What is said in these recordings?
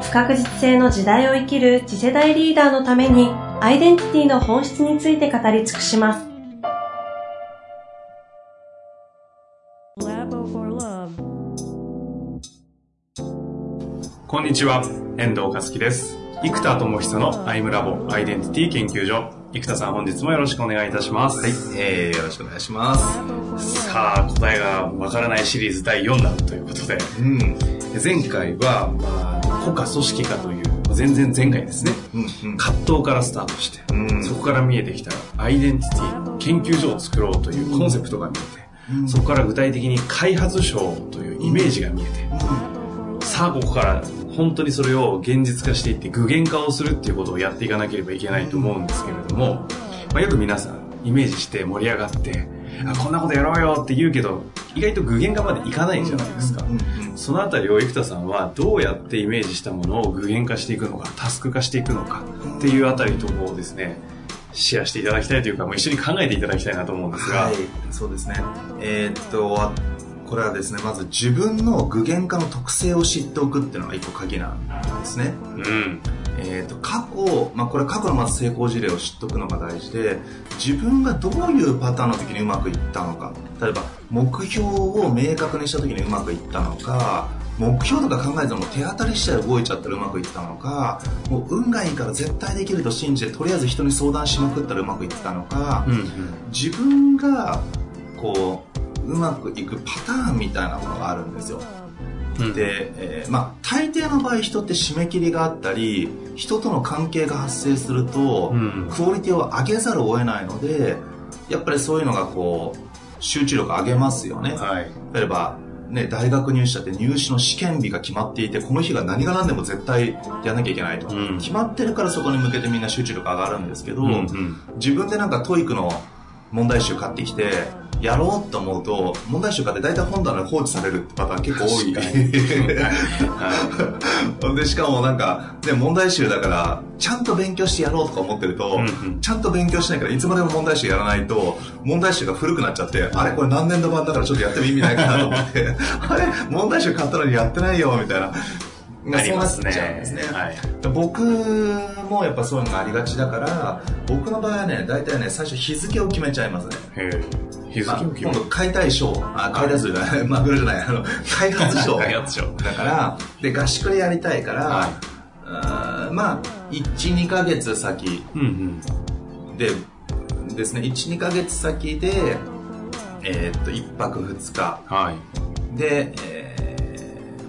不確実性の時代を生きる次世代リーダーのためにアイデンティティの本質について語り尽くします。こんにちは、遠藤和樹です。生田智久のアイムラボアイデンティティ研究所。生田さん本日もよろしくお願いいたします。はい、えー、よろしくお願いします。さあ、答えがわからないシリーズ第4弾ということで、うん、前回は、まあ、国家組織化という全然前回ですね、うんうん、葛藤からスタートして、うん、そこから見えてきたアイデンティティ研究所を作ろうというコンセプトが見えて、うん、そこから具体的に開発省というイメージが見えて、うん、さあここから本当にそれを現実化していって具現化をするっていうことをやっていかなければいけないと思うんですけれども、まあ、よく皆さんイメージして盛り上がってあこんなことやろうよって言うけど意外と具現化までいかないじゃないですか、そのあたりを生田さんはどうやってイメージしたものを具現化していくのかタスク化していくのかっていうあたりとこうですねシェアしていただきたいというか、もう一緒に考えていただきたいなと思うんですが。はい、そうですね。えー、っと、これはですねまず自分の具現化の特性を知っておくっていうのが一個鍵なんですね、うんえーと、過去、まあ、これ過去のまず成功事例を知っておくのが大事で自分がどういうパターンの時にうまくいったのか。例えば目標を明確にした時にうまくいったのか目標とか考えずも手当たり次第動いちゃったらうまくいったのかもう運がいいから絶対できると信じてとりあえず人に相談しまくったらうまくいってたのか、うんうん、自分がこううまくいくパターンみたいなものがあるんですよ。で、えー、まあ、大抵の場合人って締め切りがあったり人との関係が発生すると、うん、クオリティを上げざるを得ないのでやっぱりそういうのがこう集中力上げますよね、はい、例えばね、大学入試だって入試の試験日が決まっていてこの日が何が何でも絶対やらなきゃいけないと、うん、決まってるからそこに向けてみんな集中力上がるんですけど、うんうん、自分でなんか TOEIC の問題集買ってきてやろうと思うと問題集買って大体本棚に放置されるってパターン結構多い。でしかもなんか、ね、問題集だからちゃんと勉強してやろうとか思ってると、うんうん、ちゃんと勉強しないからいつまでも問題集やらないと問題集が古くなっちゃってあれこれ何年度版だからちょっとやっても意味ないかなと思って。あれ問題集買ったのにやってないよみたいな。ありますね。すね。はい、僕もやっぱそういうのがありがちだから、僕の場合はね、大体ね、最初日付を決めちゃいますね。へ日付を決め、まあ、今度解体ショー、あ、解体するじゃない、マグロじゃない、あの、開発ショー。開発ショー。だから、で、合宿でやりたいから、はい、あまあ、1、2ヶ月先、うんうん、で、ですね、1、2ヶ月先で、えー、っと、1泊2日。はい。で、えー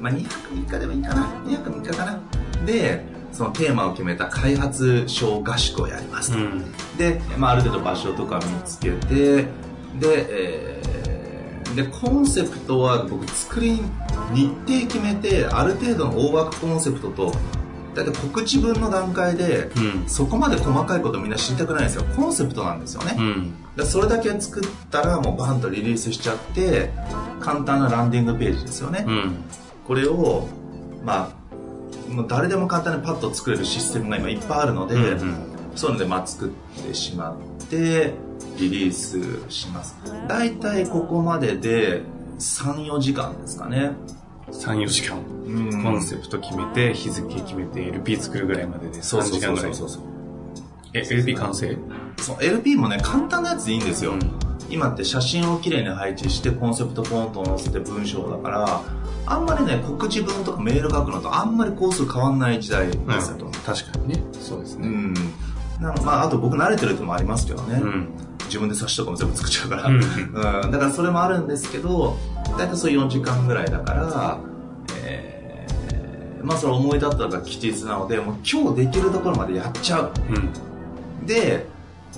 まあ、2泊3日でもいいかな2泊3日かなでそのテーマを決めた開発小合宿をやりますと、うん、で、まあ、ある程度場所とか見つけてで、えー、でコンセプトは僕作り日程決めてある程度の大枠コンセプトとだって告知文の段階で、うん、そこまで細かいことみんな知りたくないんですよ。コンセプトなんですよね、うん、でそれだけ作ったらもうバンとリリースしちゃって簡単なランディングページですよね、うん、これを、まあ、もう誰でも簡単にパッと作れるシステムが今いっぱいあるので、うんうん、そういうので、まあ、作ってしまってリリースします。大体ここまでで34時間ですかね。34時間、うん、コンセプト決めて日付決めて LP 作るぐらいまでで3時間ぐらいそう。そうそうえ LP 完成？そう LP もね簡単なやつでいいんですよ、うん、今って写真をきれいに配置してコンセプトポンと載せて文章だからあんまりね告知文とかメール書くのとあんまりコース変わんない時代ですよと、うん、確かにね。そうですね。うん。なまああと僕慣れてるってのもありますけどね、うん、自分で冊子とかも全部作っちゃうから、うん、うん、だからそれもあるんですけど大体そう4時間ぐらいだからえー、まあそれ思い立ったのが吉日なのでもう今日できるところまでやっちゃう、うん、で、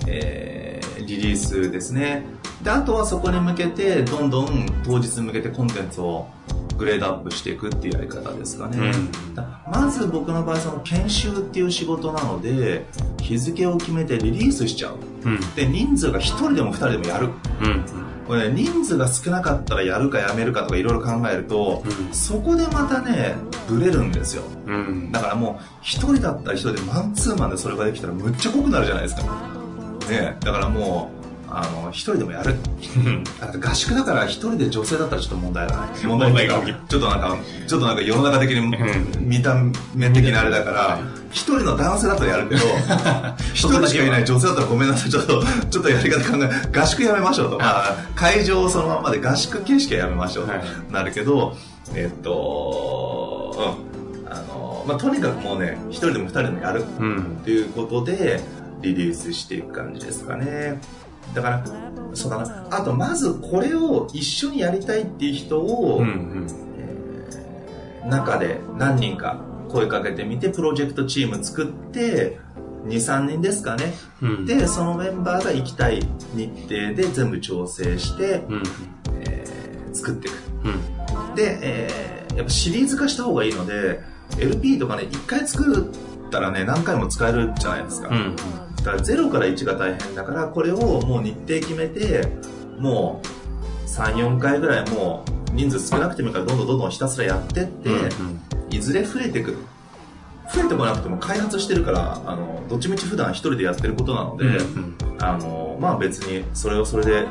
えー、リリースですね。であとはそこに向けてどんどん当日に向けてコンテンツをグレードアップしていくっていうやり方ですかね、うん、まず僕の場合その研修っていう仕事なので日付を決めてリリースしちゃう、うん、で人数が1人でも2人でもやる、うん。これね、人数が少なかったらやるかやめるかとかいろいろ考えると、うん、そこでまたねブレるんですよ、うん、だからもう1人だったら1人でマンツーマンでそれができたらむっちゃ濃くなるじゃないですか。ねだからもうあの一人でもやる。合宿だから一人で女性だったらちょっと問題がな。い問題ないかちょっとなんかちょっとなんか世の中的に見た目的なあれだから一人の男性だったらやるけど 一人しかいない女性だったらごめんなさいちょっとちょっとやり方考え合宿やめましょうとか会場そのままで合宿形式はやめましょうとなるけどえっとうん。あのまあとにかくもうね一人でも二人でもやる。っていうことでリリースしていく感じですかね。だから、そうだな。あと、まずこれを一緒にやりたいっていう人を、うんうん、えー、中で何人か声かけてみて、プロジェクトチーム作って、2、3人ですかね、うん、で、そのメンバーが行きたい日程で全部調整して、うん、えー、作っていく。うん、で、えー、やっぱシリーズ化した方がいいので、LP とかね、1回作ったらね、何回も使えるじゃないですか。うんだから0から1が大変だからこれをもう日程決めてもう34回ぐらいもう人数少なくてもいいからどんどんどんどんひたすらやってって、うんうん、いずれ増えてくる増えてこなくても開発してるからあのどっちみち普段一人でやってることなので、うんうん、あのまあ別にそれをそれで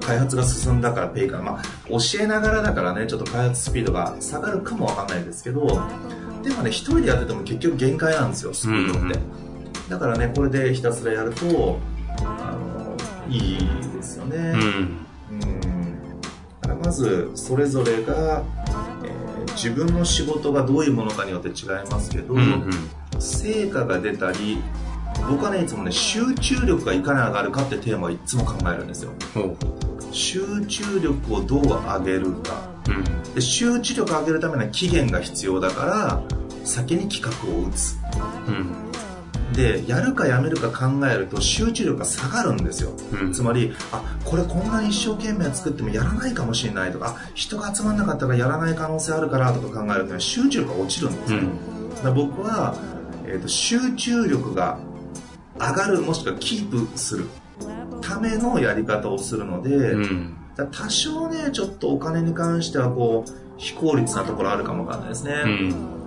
開発が進んだからペイかな、まあ、教えながらだからねちょっと開発スピードが下がるかもわかんないですけどでもね一人でやってても結局限界なんですよスピードって。うんうんだからねこれでひたすらやるとあのいいですよね、うん、うん。だからまずそれぞれが、えー、自分の仕事がどういうものかによって違いますけど、うんうん、成果が出たり僕はねいつもね集中力がいかに上がるかってテーマをいつも考えるんですよ、集中力をどう上げるか、うん、で集中力を上げるためには期限が必要だから先に企画を打つ、うんでやるかやめるか考えると集中力が下がるんですよ、うん、つまりあこれこんなに一生懸命作ってもやらないかもしれないとか人が集まんなかったらやらない可能性あるからとか考えると集中力が落ちるんですよ、うん、僕は、えーと、集中力が上がるもしくはキープする。ためのやり方をするので、うん、多少ねちょっとお金に関してはこう非効率なところあるかもわかんないですね、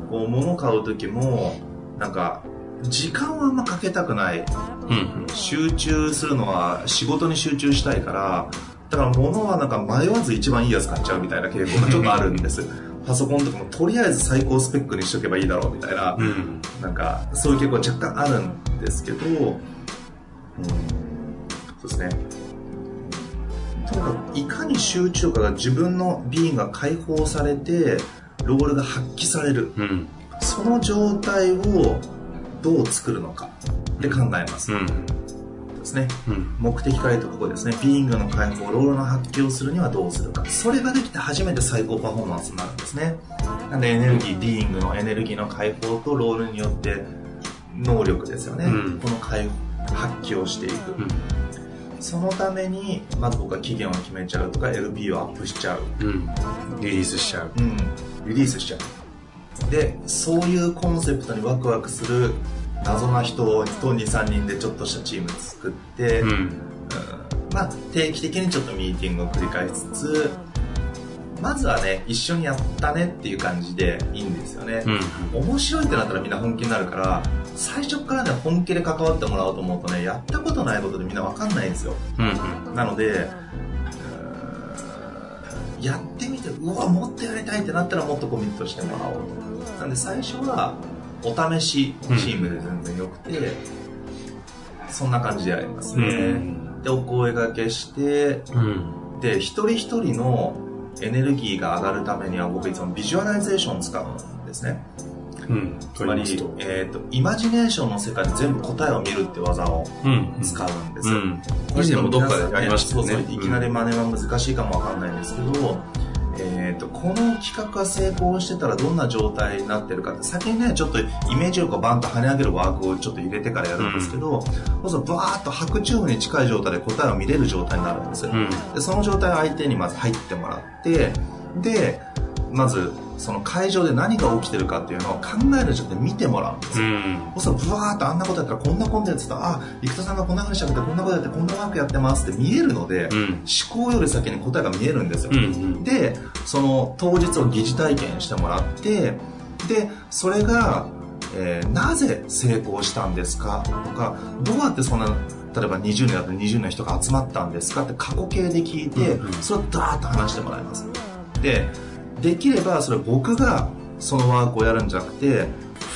こう物を買う時もなんか時間はあんまかけたくない、うん、集中するのは仕事に集中したいからだから物はなんか迷わず一番いいやつ買っちゃうみたいな傾向がちょっとあるんです。パソコンとかもとりあえず最高スペックにしとけばいいだろうみたいな、うん、なんかそういう傾向若干あるんですけど、うん、そうですね。とにかくいかに集中力が自分のビーンが解放されてロールが発揮される、うん、その状態をどう作るのかで考えます、うん、ですね、うん、目的から言うとここですね。ビーイングの解放ロールの発揮をするにはどうするか。それができて初めて最高パフォーマンスになるんですね。なんでエネルギービーイングのエネルギーの解放とロールによって能力ですよね、うん、この解発揮をしていく、そのためにまず僕は期限を決めちゃうとか LP をアップしちゃう、リリースしちゃう、うん、リリースしちゃうでそういうコンセプトにワクワクする謎な人と23人でちょっとしたチーム作って、うん、うん、まあ、定期的にちょっとミーティングを繰り返しつつまずはね一緒にやったねっていう感じでいいんですよね、うん、面白いってなったらみんな本気になるから最初からね本気で関わってもらおうと思うとねやったことないことでみんな分かんないんですよ、うん、なのでやっうわもっとやりたいってなったらもっとコミットしてもらおうとなんで最初はお試しチームで全然よくて、うん、そんな感じでやりますね、うん、でお声がけして、うん、で一人一人のエネルギーが上がるためには僕いつもビジュアライゼーションを使うんですね。うん、つまり、えーと、イマジネーションの世界で全部答えを見るって技を使うんです、うん。うん、以前もどっかでやりましたね。そうそういきなり真似は難しいかもわかんないんですけど、えーと、この企画が成功してたらどんな状態になってるかって先にねちょっとイメージ力をバンと跳ね上げるワークをちょっと入れてからやるんですけど、うん、そうバーッと白昼夢に近い状態で答えを見れる状態になるんですよ、うん、でその状態を相手にまず入ってもらってでまずその会場で何が起きてるかっていうのを考えるじゃなくて見てもらうんですよ、うん、そしたらブワーッとあんなことやったらこんなコンテンツとあ生田さんがこんなふうにしゃべってこんなことやってこんなワークやってますって見えるので、うん、思考より先に答えが見えるんですよ、うんうん、でその当日を疑似体験してもらってでそれが、えー、なぜ成功したんですかとかどうやってそんな例えば20年だと20年の人が集まったんですかって過去形で聞いて、それをダーッと話してもらいます。でできればそれ僕がそのワークをやるんじゃなくて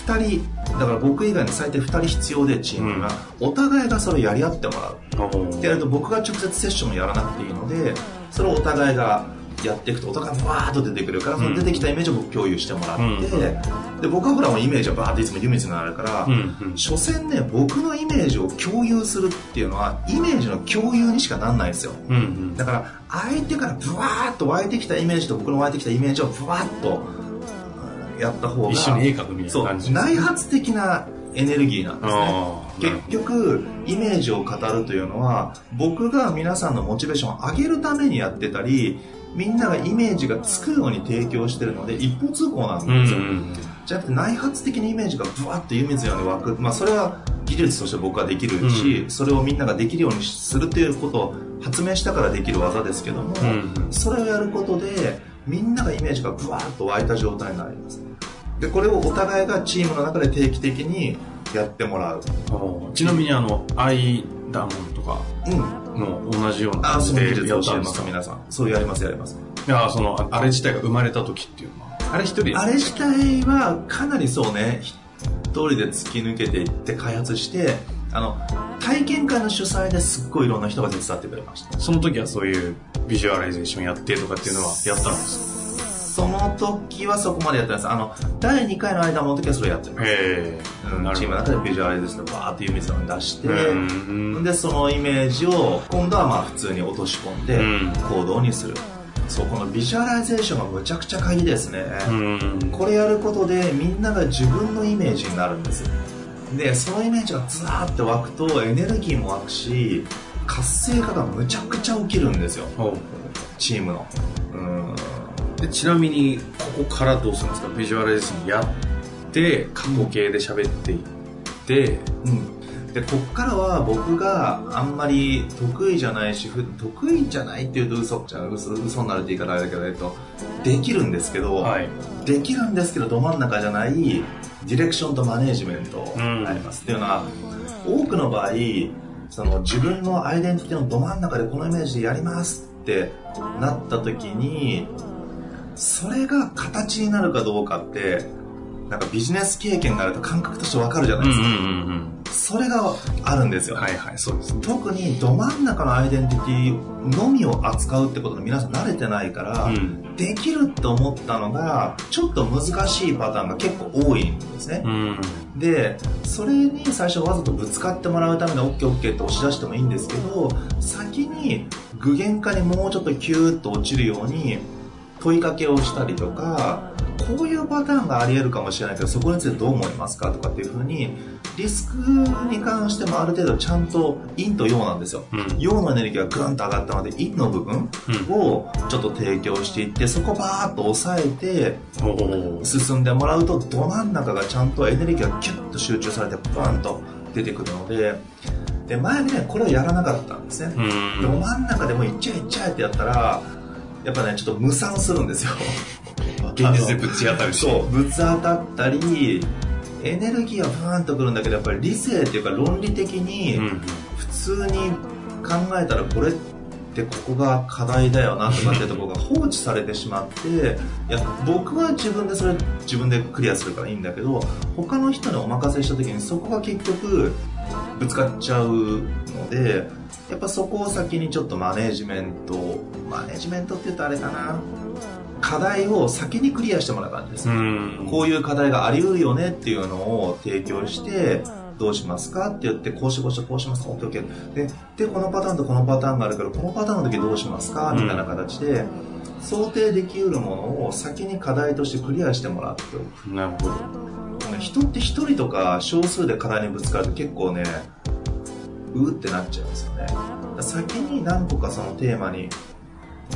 2人だから僕以外に最低2人必要でチームが、うん、お互いがそれをやり合ってもらう。ってやると僕が直接セッションをやらなくていいのでそれをお互いがやっていくとお互いがバーッと出てくるから、その出てきたイメージを僕共有してもらって、うん、で僕はほらもイメージはバーッといつも湯水になるから、うん。うん、所詮ね僕のイメージを共有するっていうのはイメージの共有にしかなんないんですよ、うんうん、だから相手からブワーッと湧いてきたイメージと僕の湧いてきたイメージをブワーッとやった方が一緒に絵描くみたいな感じ内発的なエネルギーなんですね。結局イメージを語るというのは僕が皆さんのモチベーションを上げるためにやってたりみんながイメージがつくように提供してるので一方通行なんですよ、うんうん、じゃなくて内発的にイメージがブワッと湯水のように湧く、まあ、それは技術として僕はできるし、うん、それをみんなができるようにするということを発明したからできる技ですけども、うん、それをやることでみんながイメージがブワッと湧いた状態になります。でこれをお互いがチームの中で定期的にやってもらう。ちなみにあのアイダモンとか、うんも同じような感じでやったんです。か皆さん。そうやりますやります。いやそのあれ自体が生まれた時っていうのは。あれ一人あれ自体はかなりそうね。一人で突き抜けていって開発してあの体験会の主催ですっごいいろんな人が手伝ってくれました。その時はそういうビジュアライゼーションやってとかっていうのはやったんですか？その時はそこまでやってます。あの第2回の間の時はそれやってます、うん、チームの中でビジュアライゼーションでバーっていう水を出してでそのイメージを今度はまあ普通に落とし込んで行動にする、そうこのビジュアライゼーションがむちゃくちゃ鍵ですね。これやることでみんなが自分のイメージになるんです。でそのイメージがずーって湧くとエネルギーも湧くし活性化がむちゃくちゃ起きるんですよ。チームのでちなみにここからどうするんですか？ビジュアライゼーションやって過去形で喋っていって、うん、でこっからは僕があんまり得意じゃないし得意じゃないっていうと嘘じゃ嘘嘘になるって言い方あれだけど、えっと、できるんですけど、はい、できるんですけどど真ん中じゃないディレクションとマネージメントあります、うん、っていうのは多くの場合その自分のアイデンティティのど真ん中でこのイメージでやりますってなった時にそれが形になるかどうかってなんかビジネス経験があると感覚としてわかるじゃないですか、うんうんうん、それがあるんですよ、はいはいそうです、ね、特にど真ん中のアイデンティティのみを扱うってことに皆さん慣れてないから、うん、できるって思ったのがちょっと難しいパターンが結構多いんですね、うん、でそれに最初わざとぶつかってもらうために OKOK って押し出してもいいんですけど先に具現化にもうちょっとキューッと落ちるように問いかけをしたりとかこういうパターンがあり得るかもしれないけどそこについてどう思いますかとかっていうふうにリスクに関してもある程度ちゃんと陰と陽なんですよ、うん、陽のエネルギーがグンと上がったので陰の部分をちょっと提供していってそこバーッと抑えて進んでもらうとど真ん中がちゃんとエネルギーがキュッと集中されてバンと出てくるのでで前ねこれをやらなかったんですね、ど真ん中でもいっちゃいっちゃいってやったらやっぱねちょっと無産するんですよ。現実でぶち当たるし。そうぶつ当たったりエネルギーはブーンとくるんだけどやっぱり理性っていうか論理的に普通に考えたらこれってここが課題だよなとかってところが放置されてしまっていや僕は自分でそれ自分でクリアするからいいんだけど他の人にお任せした時にそこが結局ぶつかっちゃうのでやっぱそこを先にちょっとマネージメントマネージメントって言うとあれかな。課題を先にクリアしてもらう感じです、こういう課題があり得るよねっていうのを提供してどうしますかって言ってこうしこうしこうしますか OKOK ででこのパターンとこのパターンがあるからこのパターンの時どうしますか？みたいな形で、想定できうるものを先に課題としてクリアしてもらっておく。なるほど。人って一人とか少数で課題にぶつかると結構ねうってなっちゃうんですよね。先に何個かそのテーマに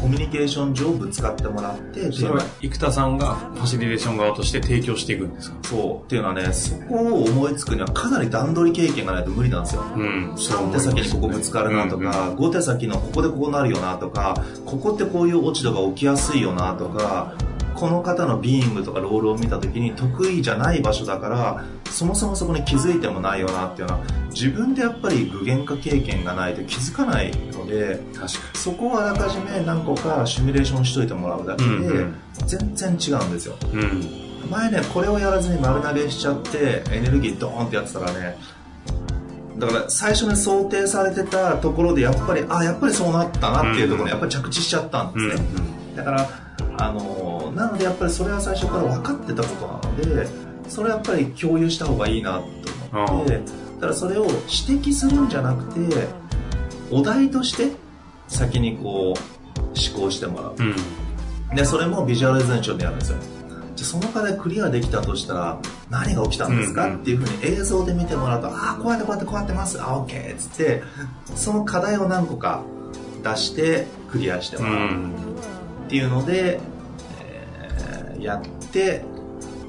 コミュニケーション上ぶつかってもらってそれは生田さんがファシリテーション側として提供していくんですか？そう。っていうのはねそこを思いつくにはかなり段取り経験がないと無理なんですよ、うん、3手先にここぶつかるなとか、うん。うん、5手先のここでここなるよなとかここってこういう落ち度が起きやすいよなとかこの方のビーイングとかロールを見た時に得意じゃない場所だからそもそもそこに気づいてもないよなっていうのは自分でやっぱり具現化経験がないと気づかないのでそこをあらかじめ何個かシミュレーションしといてもらうだけで全然違うんですよ、うん、前ねこれをやらずに丸投げしちゃってエネルギードーンってやってたらねだから最初に想定されてたところでやっぱりあやっぱりそうなったなっていうところにやっぱり着地しちゃったんですね、だからあのなのでやっぱりそれは最初から分かってたことなのでそれはやっぱり共有した方がいいなと思ってだからそれを指摘するんじゃなくてお題として先にこう思考してもらう、うん、でそれもビジュアライゼーションでやるんですよ。じゃその課題クリアできたとしたら何が起きたんですか、うんうん、っていうふうに映像で見てもらうとああこうやってこうやってこうやってます。あオッケーっつってその課題を何個か出してクリアしてもらう、うん。っていうので、えー、やって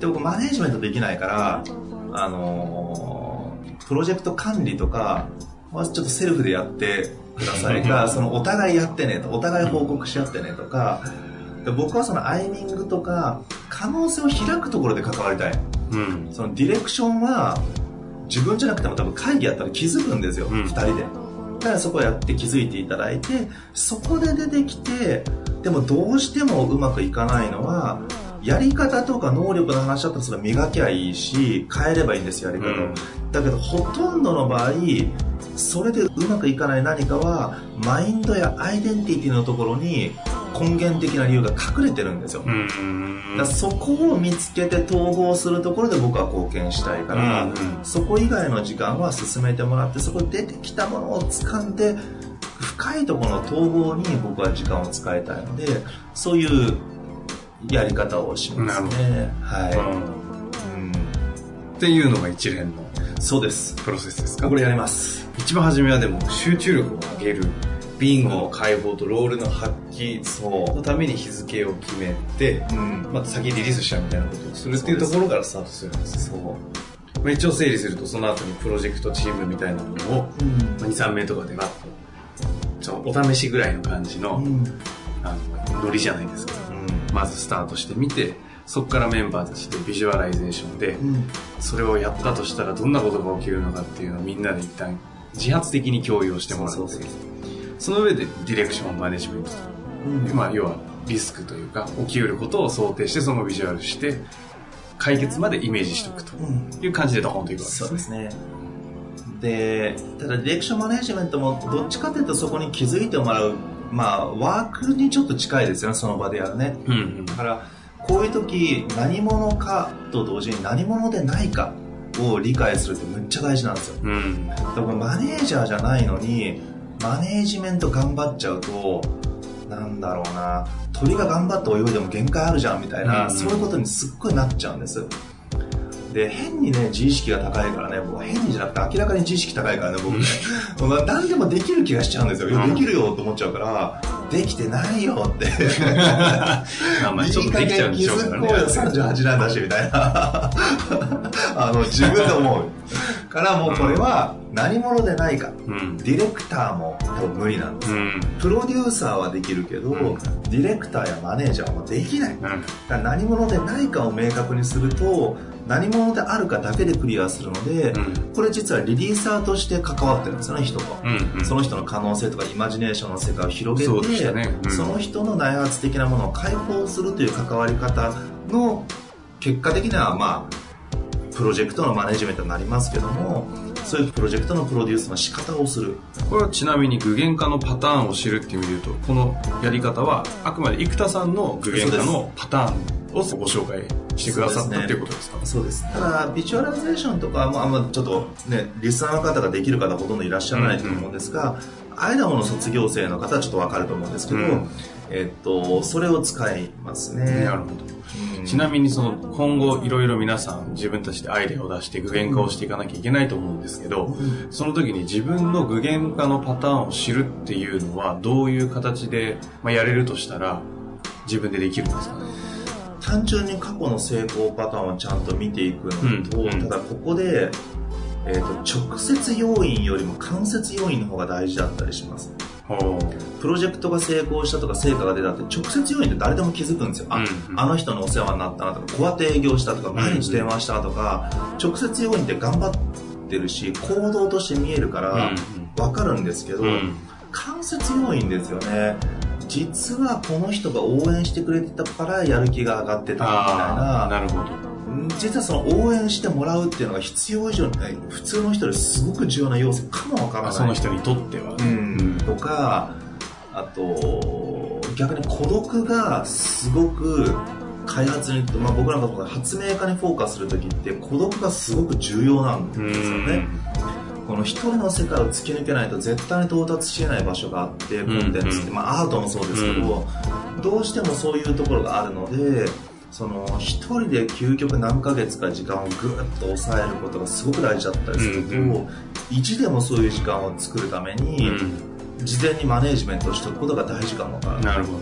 で僕マネージメントできないからあのー、プロジェクト管理とかまずちょっとセルフでやってください。かそのお互いやってねとお互い報告し合ってねとかで僕はそのアイミングとか可能性を開くところで関わりたい、うん、そのディレクションは自分じゃなくても多分会議やったら気づくんですよ、うん、2人で。だからそこをやって気づいていただいてそこで出てきてでもどうしてもうまくいかないのはやり方とか能力の話だったらそれ磨きゃいいし変えればいいんですやり方を、うん、だけどほとんどの場合それでうまくいかない何かはマインドやアイデンティティのところに根源的な理由が隠れてるんですよ、だそこを見つけて統合するところで僕は貢献したいから、そこ以外の時間は進めてもらってそこで出てきたものを掴んで深いところの統合に僕は時間を使いたいのでそういうやり方をしますね。はい、うん、っていうのが一連のそうです。プロセスですか？これやります一番初めはでも集中力を上げるビンゴの解放とロールの発揮のために日付を決めて、うん、また先リリースしちゃうみたいなことをするっていうところからスタートするんですそう。まあ、一応整理するとその後にプロジェクトチームみたいなものを、うん。まあ、23名とかでわっとお試しぐらいの感じの,、あのノリじゃないですか、まずスタートしてみてそこからメンバーたちでビジュアライゼーションで、それをやったとしたらどんなことが起きるのかっていうのをみんなで一旦自発的に共有をしてもらうその上でディレクションマネジメント。と、うんまあ、要はリスクというか起きうることを想定してそのビジュアルして解決までイメージしておくという感じでドホンといくわけですね。そうですね。でただディレクションマネジメントもどっちかというとそこに気づいてもらうまあワークにちょっと近いですよねその場でやるね、うんうん、だからこういう時何者かと同時に何者でないかを理解するってむっちゃ大事なんですよ、うん、だからマネージャーじゃないのにマネージメント頑張っちゃうとなんだろうな。鳥が頑張って泳いでも限界あるじゃんみたいな、うんうん、そういうことにすっごいなっちゃうんですで、変にね、自意識が高いからね、もう変にじゃなくて明らかに自意識高いからね、僕ね。何でもできる気がしちゃうんですよ。できるよと思っちゃうから、できてないよって。まあまあ、ちょっとできちゃうんでしょうからね。38なんだし、みたいな。あの、自分で思う。からもうこれは何者でないか、うん、ディレクターも多分無理なんです、うん、プロデューサーはできるけど、うん、ディレクターやマネージャーはできない、だから何者でないかを明確にすると何者であるかだけでクリアするので、これ実はリリーサーとして関わってるんですよね人が、うんうん、その人の可能性とかイマジネーションの世界を広げてそ,、ね。その人の内発的なものを解放するという関わり方の結果的にはまあプロジェクトのマネジメントになりますけどもそういうプロジェクトのプロデュースの仕方をする。これはちなみに具現化のパターンを知るっていう意味で言うとこのやり方はあくまで生田さんの具現化のパターンをご紹介してくださったっていうことですか？そうです、ね,、ただビジュアライゼーションとかもあんまちょっとねリスナーの方ができる方ほとんどいらっしゃらないと思うんですが、うんうん、アイダモの卒業生の方はちょっとわかると思うんですけど、うん、えっと、それを使いますね。なるほど。ちなみにその今後いろいろ皆さん自分たちでアイデアを出して具現化をしていかなきゃいけないと思うんですけど、その時に自分の具現化のパターンを知るっていうのはどういう形で、まあ、やれるとしたら自分でできるんですかね？単純に過去の成功パターンをちゃんと見ていくのと、うん、ただここで、えーと、直接要因よりも間接要因の方が大事だったりしますプロジェクトが成功したとか成果が出たって直接要因って誰でも気づくんですよ、ああの人のお世話になったなとかこうやって営業したとか毎日電話したとか、直接要因って頑張ってるし行動として見えるから分かるんですけど、間接要因ですよね。実はこの人が応援してくれてたからやる気が上がってたみたいな。なるほど。実はその応援してもらうっていうのが必要以上に普通の人よりすごく重要な要素かもわからない。その人にとっては、うん、とかあと逆に孤独がすごく開発に、まあ、僕なんか発明家にフォーカスする時って孤独がすごく重要なんですよね。この一人の世界を突き抜けないと絶対に到達しない場所があってコンテンツって、まあ、アートもそうですけど、どうしてもそういうところがあるのでその一人で究極何ヶ月か時間をぐっと抑えることがすごく大事だったりすると、うんうん、意地でもそういう時間を作るために、うん、事前にマネージメントしておくことが大事かもわなるほど。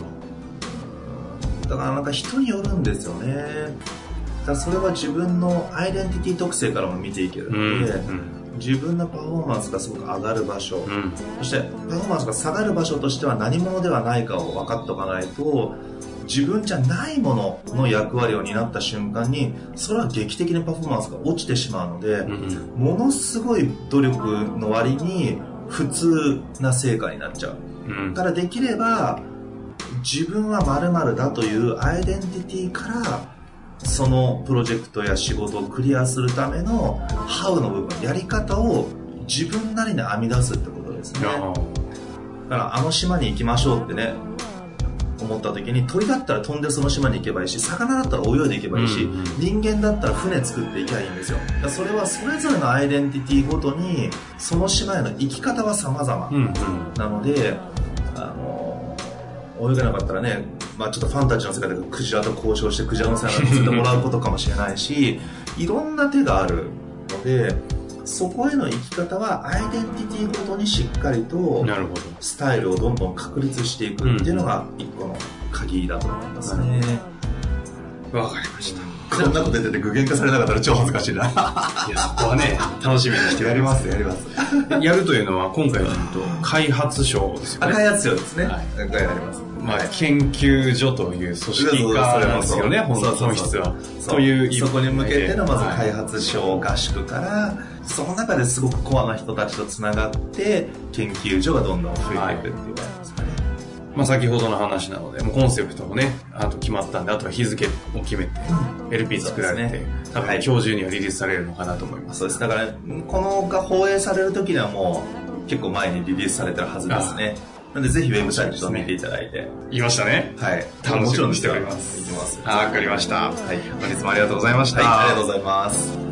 だからなんか人によるんですよね。だそれは自分のアイデンティティ特性からも見ていけるので、うんうん。自分のパフォーマンスがすごく上がる場所、うん、そしてパフォーマンスが下がる場所としては何者ではないかを分かっておかないと自分じゃないものの役割を担った瞬間にそれは劇的にパフォーマンスが落ちてしまうので、うん、ものすごい努力の割に普通な成果になっちゃう、うん、からできれば自分は〇〇だというアイデンティティからそのプロジェクトや仕事をクリアするためのハウの部分やり方を自分なりに編み出すってことですね。だからあの島に行きましょうってね思った時に鳥だったら飛んでその島に行けばいいし魚だったら泳いでいけばいいし、うんうん、人間だったら船作っていけばいいんですよ。それはそれぞれのアイデンティティごとにその島への生き方は様々なので、うん。うん、あの泳げなかったらねまあ、ちょっとファンタジーの世界でクジラと交渉してクジラの世話にさせてもらうことかもしれないしいろんな手があるのでそこへの生き方はアイデンティティごとにしっかりとスタイルをどんどん確立していくっていうのが一個の鍵だと思いますね。わかりました。こんなこと言ってて具現化されなかったら超恥ずかしいな。いや、そこはね、楽しみにしてやります、やります。やるというのは、今回で言うと、開発賞ですよね。開発賞ですね。はい。やります。まあ、研究所という組織化なんですよね、本質は。というそこに向けてのまず開発所合宿から、その中ですごくコアな人たちとつながって、研究所がどんどん増えていくっていう感じですかね。まあ、先ほどの話なので、もうコンセプトもね、あと決まったんで、あとは日付を決めて、LP 作られて、ね、多分今日中にはリリースされるのかなと思います。そうです。だから、このが放映される時にはもう、結構前にリリースされてるはずですね。なんでぜひウェブサイトを見ていただいて。言いましたね。はい。楽しみにしております。いきます。わかりました。はい。本日もありがとうございました。はい、ありがとうございます。